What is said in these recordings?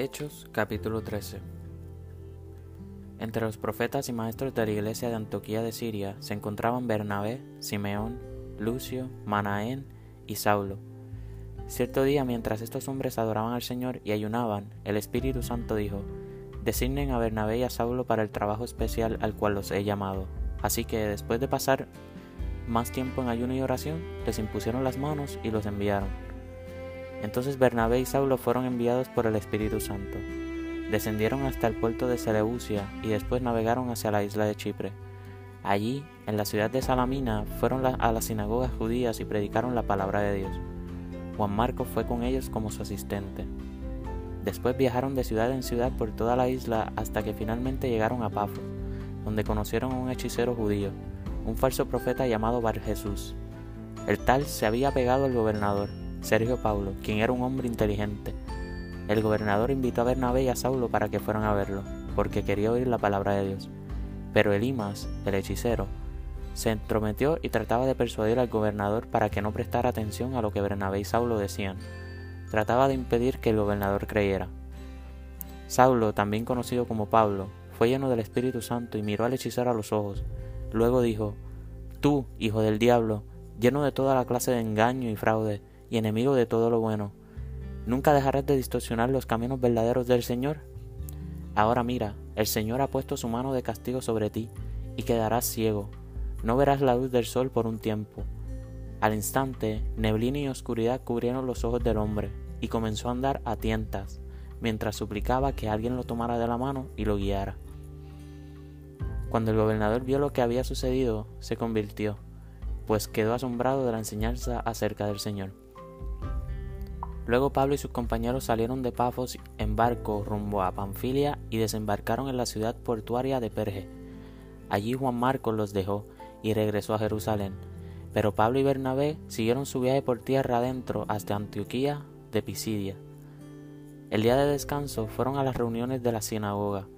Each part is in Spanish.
Hechos capítulo 13 Entre los profetas y maestros de la iglesia de Antioquía de Siria se encontraban Bernabé, Simeón, Lucio, Manaén y Saulo. Cierto día, mientras estos hombres adoraban al Señor y ayunaban, el Espíritu Santo dijo, Designen a Bernabé y a Saulo para el trabajo especial al cual los he llamado. Así que después de pasar más tiempo en ayuno y oración, les impusieron las manos y los enviaron. Entonces Bernabé y Saulo fueron enviados por el Espíritu Santo. Descendieron hasta el puerto de Seleucia y después navegaron hacia la isla de Chipre. Allí, en la ciudad de Salamina, fueron a las sinagogas judías y predicaron la palabra de Dios. Juan Marcos fue con ellos como su asistente. Después viajaron de ciudad en ciudad por toda la isla hasta que finalmente llegaron a Pafos, donde conocieron a un hechicero judío, un falso profeta llamado Bar Jesús. El tal se había pegado al gobernador Sergio Paulo, quien era un hombre inteligente. El gobernador invitó a Bernabé y a Saulo para que fueran a verlo, porque quería oír la palabra de Dios. Pero Elimas, el hechicero, se entrometió y trataba de persuadir al gobernador para que no prestara atención a lo que Bernabé y Saulo decían. Trataba de impedir que el gobernador creyera. Saulo, también conocido como Pablo, fue lleno del Espíritu Santo y miró al hechicero a los ojos. Luego dijo, Tú, hijo del diablo, lleno de toda la clase de engaño y fraude, y enemigo de todo lo bueno. ¿Nunca dejarás de distorsionar los caminos verdaderos del Señor? Ahora mira, el Señor ha puesto su mano de castigo sobre ti, y quedarás ciego. No verás la luz del sol por un tiempo. Al instante, neblina y oscuridad cubrieron los ojos del hombre, y comenzó a andar a tientas, mientras suplicaba que alguien lo tomara de la mano y lo guiara. Cuando el gobernador vio lo que había sucedido, se convirtió, pues quedó asombrado de la enseñanza acerca del Señor. Luego Pablo y sus compañeros salieron de Pafos en barco rumbo a Panfilia y desembarcaron en la ciudad portuaria de Perge. Allí Juan Marcos los dejó y regresó a Jerusalén. Pero Pablo y Bernabé siguieron su viaje por tierra adentro hasta Antioquía de Pisidia. El día de descanso fueron a las reuniones de la sinagoga.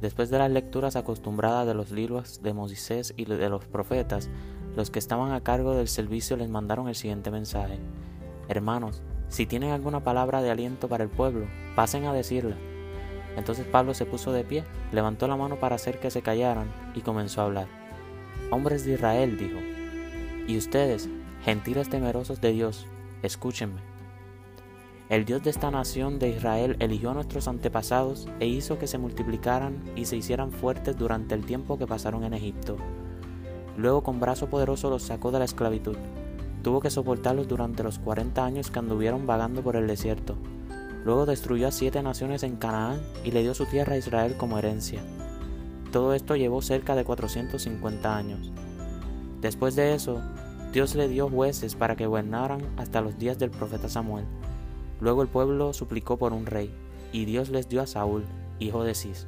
Después de las lecturas acostumbradas de los libros de Moisés y de los profetas, los que estaban a cargo del servicio les mandaron el siguiente mensaje. Hermanos, si tienen alguna palabra de aliento para el pueblo, pasen a decirla. Entonces Pablo se puso de pie, levantó la mano para hacer que se callaran y comenzó a hablar. Hombres de Israel, dijo, y ustedes, gentiles temerosos de Dios, escúchenme. El Dios de esta nación de Israel eligió a nuestros antepasados e hizo que se multiplicaran y se hicieran fuertes durante el tiempo que pasaron en Egipto. Luego con brazo poderoso los sacó de la esclavitud Tuvo que soportarlos durante los 40 años que anduvieron vagando por el desierto. Luego destruyó a siete naciones en Canaán y le dio su tierra a Israel como herencia. Todo esto llevó cerca de 450 años. Después de eso, Dios le dio jueces para que gobernaran hasta los días del profeta Samuel. Luego el pueblo suplicó por un rey, y Dios les dio a Saúl, hijo de Cis,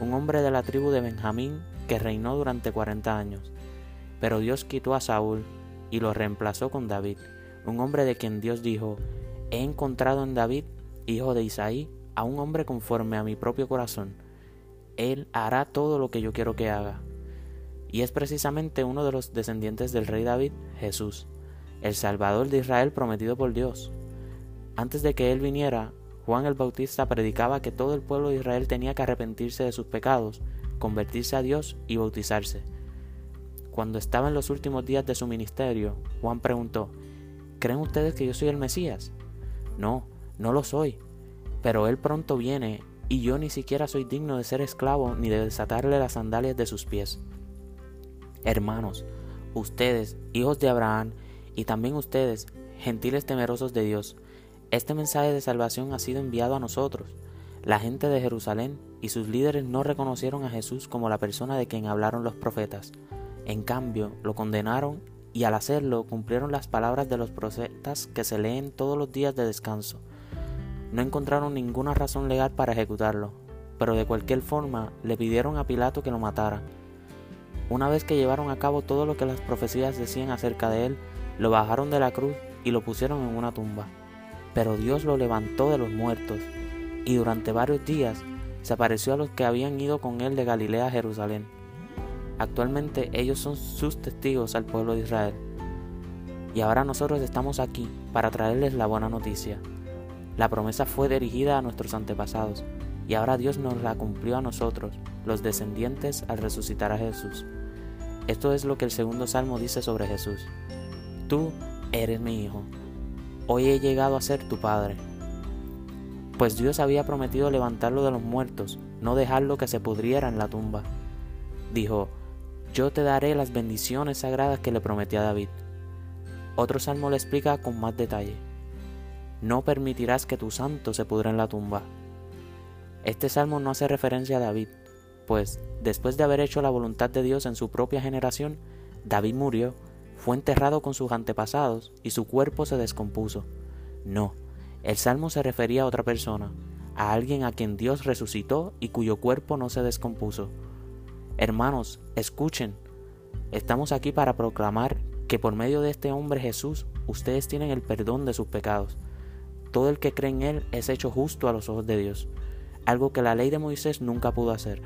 un hombre de la tribu de Benjamín que reinó durante 40 años. Pero Dios quitó a Saúl y lo reemplazó con David, un hombre de quien Dios dijo, he encontrado en David, hijo de Isaí, a un hombre conforme a mi propio corazón. Él hará todo lo que yo quiero que haga. Y es precisamente uno de los descendientes del rey David, Jesús, el Salvador de Israel prometido por Dios. Antes de que él viniera, Juan el Bautista predicaba que todo el pueblo de Israel tenía que arrepentirse de sus pecados, convertirse a Dios y bautizarse cuando estaba en los últimos días de su ministerio, Juan preguntó, ¿creen ustedes que yo soy el Mesías? No, no lo soy, pero Él pronto viene y yo ni siquiera soy digno de ser esclavo ni de desatarle las sandalias de sus pies. Hermanos, ustedes, hijos de Abraham, y también ustedes, gentiles temerosos de Dios, este mensaje de salvación ha sido enviado a nosotros. La gente de Jerusalén y sus líderes no reconocieron a Jesús como la persona de quien hablaron los profetas. En cambio, lo condenaron y al hacerlo cumplieron las palabras de los profetas que se leen todos los días de descanso. No encontraron ninguna razón legal para ejecutarlo, pero de cualquier forma le pidieron a Pilato que lo matara. Una vez que llevaron a cabo todo lo que las profecías decían acerca de él, lo bajaron de la cruz y lo pusieron en una tumba. Pero Dios lo levantó de los muertos, y durante varios días se apareció a los que habían ido con él de Galilea a Jerusalén. Actualmente ellos son sus testigos al pueblo de Israel. Y ahora nosotros estamos aquí para traerles la buena noticia. La promesa fue dirigida a nuestros antepasados y ahora Dios nos la cumplió a nosotros, los descendientes, al resucitar a Jesús. Esto es lo que el segundo salmo dice sobre Jesús. Tú eres mi hijo. Hoy he llegado a ser tu padre. Pues Dios había prometido levantarlo de los muertos, no dejarlo que se pudriera en la tumba. Dijo, yo te daré las bendiciones sagradas que le prometí a David. Otro salmo le explica con más detalle. No permitirás que tu santo se pudra en la tumba. Este salmo no hace referencia a David, pues después de haber hecho la voluntad de Dios en su propia generación, David murió, fue enterrado con sus antepasados y su cuerpo se descompuso. No, el salmo se refería a otra persona, a alguien a quien Dios resucitó y cuyo cuerpo no se descompuso. Hermanos, escuchen, estamos aquí para proclamar que por medio de este hombre Jesús ustedes tienen el perdón de sus pecados. Todo el que cree en Él es hecho justo a los ojos de Dios, algo que la ley de Moisés nunca pudo hacer.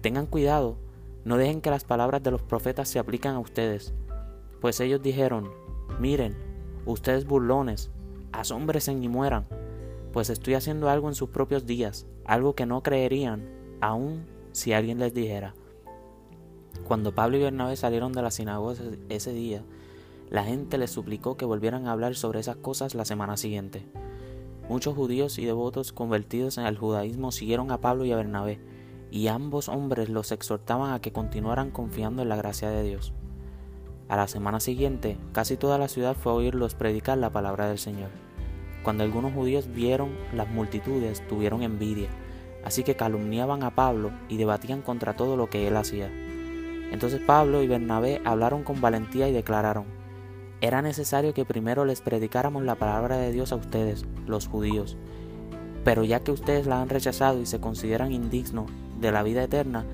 Tengan cuidado, no dejen que las palabras de los profetas se apliquen a ustedes, pues ellos dijeron, miren, ustedes burlones, asómbrense y mueran, pues estoy haciendo algo en sus propios días, algo que no creerían, aun si alguien les dijera. Cuando Pablo y Bernabé salieron de la sinagoga ese día, la gente les suplicó que volvieran a hablar sobre esas cosas la semana siguiente. Muchos judíos y devotos convertidos en el judaísmo siguieron a Pablo y a Bernabé, y ambos hombres los exhortaban a que continuaran confiando en la gracia de Dios. A la semana siguiente, casi toda la ciudad fue a oírlos predicar la palabra del Señor. Cuando algunos judíos vieron las multitudes, tuvieron envidia, así que calumniaban a Pablo y debatían contra todo lo que él hacía. Entonces Pablo y Bernabé hablaron con valentía y declararon, era necesario que primero les predicáramos la palabra de Dios a ustedes, los judíos, pero ya que ustedes la han rechazado y se consideran indignos de la vida eterna,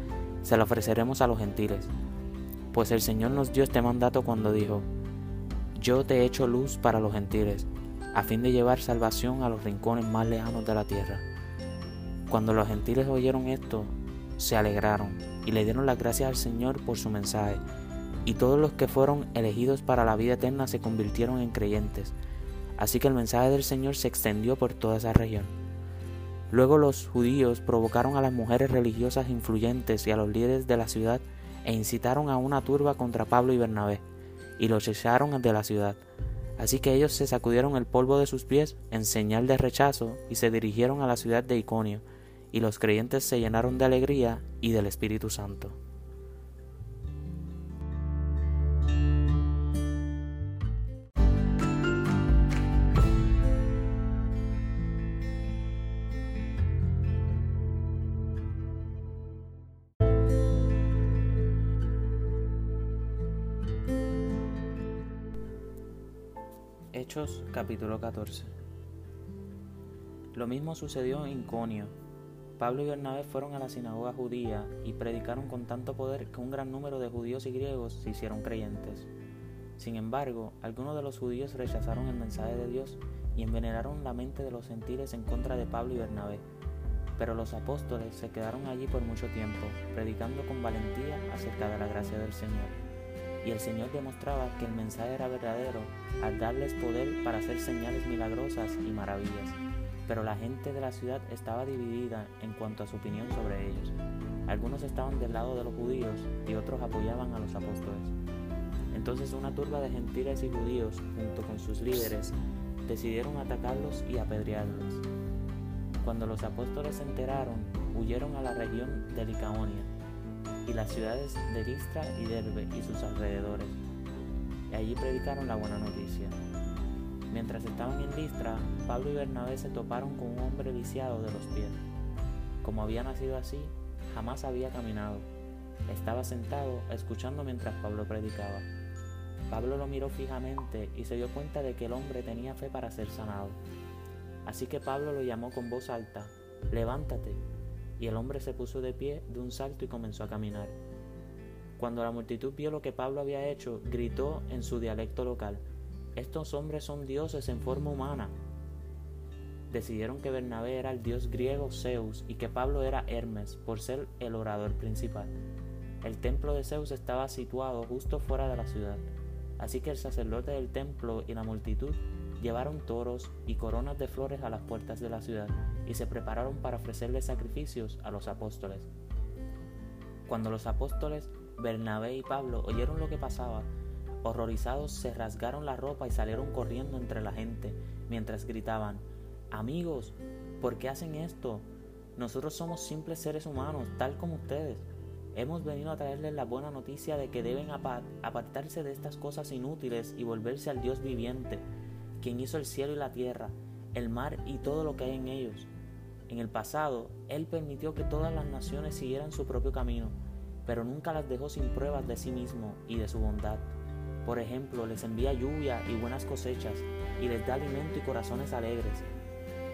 se la ofreceremos a los gentiles. Pues el Señor nos dio este mandato cuando dijo, Yo te he hecho luz para los gentiles, a fin de llevar salvación a los rincones más lejanos de la tierra. Cuando los gentiles oyeron esto, se alegraron y le dieron las gracias al Señor por su mensaje, y todos los que fueron elegidos para la vida eterna se convirtieron en creyentes. Así que el mensaje del Señor se extendió por toda esa región. Luego los judíos provocaron a las mujeres religiosas influyentes y a los líderes de la ciudad e incitaron a una turba contra Pablo y Bernabé, y los echaron de la ciudad. Así que ellos se sacudieron el polvo de sus pies en señal de rechazo y se dirigieron a la ciudad de Iconio, y los creyentes se llenaron de alegría y del Espíritu Santo. Hechos capítulo 14 Lo mismo sucedió en Iconio Pablo y Bernabé fueron a la sinagoga judía y predicaron con tanto poder que un gran número de judíos y griegos se hicieron creyentes. Sin embargo, algunos de los judíos rechazaron el mensaje de Dios y envenenaron la mente de los gentiles en contra de Pablo y Bernabé. Pero los apóstoles se quedaron allí por mucho tiempo, predicando con valentía acerca de la gracia del Señor. Y el Señor demostraba que el mensaje era verdadero al darles poder para hacer señales milagrosas y maravillas pero la gente de la ciudad estaba dividida en cuanto a su opinión sobre ellos. Algunos estaban del lado de los judíos y otros apoyaban a los apóstoles. Entonces una turba de gentiles y judíos, junto con sus líderes, decidieron atacarlos y apedrearlos. Cuando los apóstoles se enteraron, huyeron a la región de Licaonia y las ciudades de Listra y Derbe y sus alrededores. Y allí predicaron la buena noticia. Mientras estaban en Listra, Pablo y Bernabé se toparon con un hombre viciado de los pies. Como había nacido así, jamás había caminado. Estaba sentado escuchando mientras Pablo predicaba. Pablo lo miró fijamente y se dio cuenta de que el hombre tenía fe para ser sanado. Así que Pablo lo llamó con voz alta, levántate. Y el hombre se puso de pie de un salto y comenzó a caminar. Cuando la multitud vio lo que Pablo había hecho, gritó en su dialecto local, estos hombres son dioses en forma humana. Decidieron que Bernabé era el dios griego Zeus y que Pablo era Hermes por ser el orador principal. El templo de Zeus estaba situado justo fuera de la ciudad, así que el sacerdote del templo y la multitud Llevaron toros y coronas de flores a las puertas de la ciudad y se prepararon para ofrecerle sacrificios a los apóstoles. Cuando los apóstoles Bernabé y Pablo oyeron lo que pasaba, horrorizados se rasgaron la ropa y salieron corriendo entre la gente mientras gritaban, Amigos, ¿por qué hacen esto? Nosotros somos simples seres humanos, tal como ustedes. Hemos venido a traerles la buena noticia de que deben apartarse de estas cosas inútiles y volverse al Dios viviente quien hizo el cielo y la tierra, el mar y todo lo que hay en ellos. En el pasado, Él permitió que todas las naciones siguieran su propio camino, pero nunca las dejó sin pruebas de sí mismo y de su bondad. Por ejemplo, les envía lluvia y buenas cosechas, y les da alimento y corazones alegres.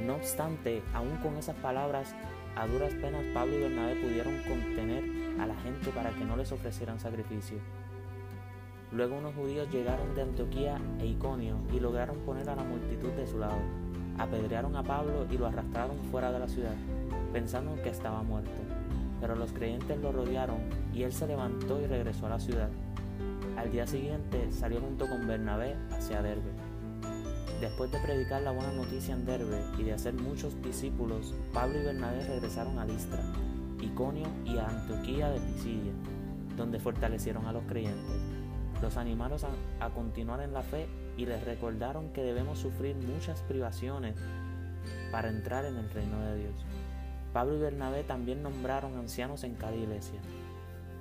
No obstante, aún con esas palabras, a duras penas Pablo y Bernabé pudieron contener a la gente para que no les ofrecieran sacrificio. Luego unos judíos llegaron de Antioquía e Iconio y lograron poner a la multitud de su lado. Apedrearon a Pablo y lo arrastraron fuera de la ciudad, pensando que estaba muerto. Pero los creyentes lo rodearon y él se levantó y regresó a la ciudad. Al día siguiente salió junto con Bernabé hacia Derbe. Después de predicar la buena noticia en Derbe y de hacer muchos discípulos, Pablo y Bernabé regresaron a Listra, Iconio y a Antioquía de Pisidia, donde fortalecieron a los creyentes. Los animaron a, continuar en la fe y les recordaron que debemos sufrir muchas privaciones para entrar en el reino de Dios. Pablo y Bernabé también nombraron ancianos en cada iglesia.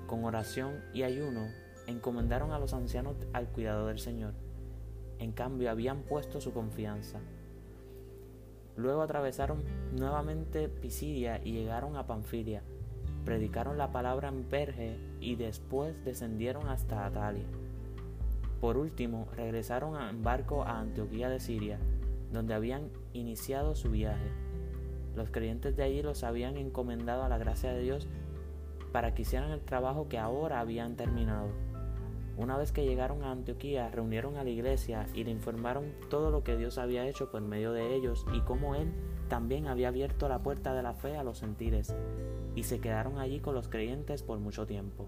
Con oración y ayuno encomendaron a los ancianos al cuidado del Señor. En cambio, habían puesto su confianza. Luego atravesaron nuevamente Pisidia y llegaron a Panfilia. Predicaron la palabra en Perge y después descendieron hasta Atalia. Por último, regresaron en barco a Antioquía de Siria, donde habían iniciado su viaje. Los creyentes de allí los habían encomendado a la gracia de Dios para que hicieran el trabajo que ahora habían terminado. Una vez que llegaron a Antioquía, reunieron a la iglesia y le informaron todo lo que Dios había hecho por medio de ellos y cómo Él también había abierto la puerta de la fe a los sentires, y se quedaron allí con los creyentes por mucho tiempo.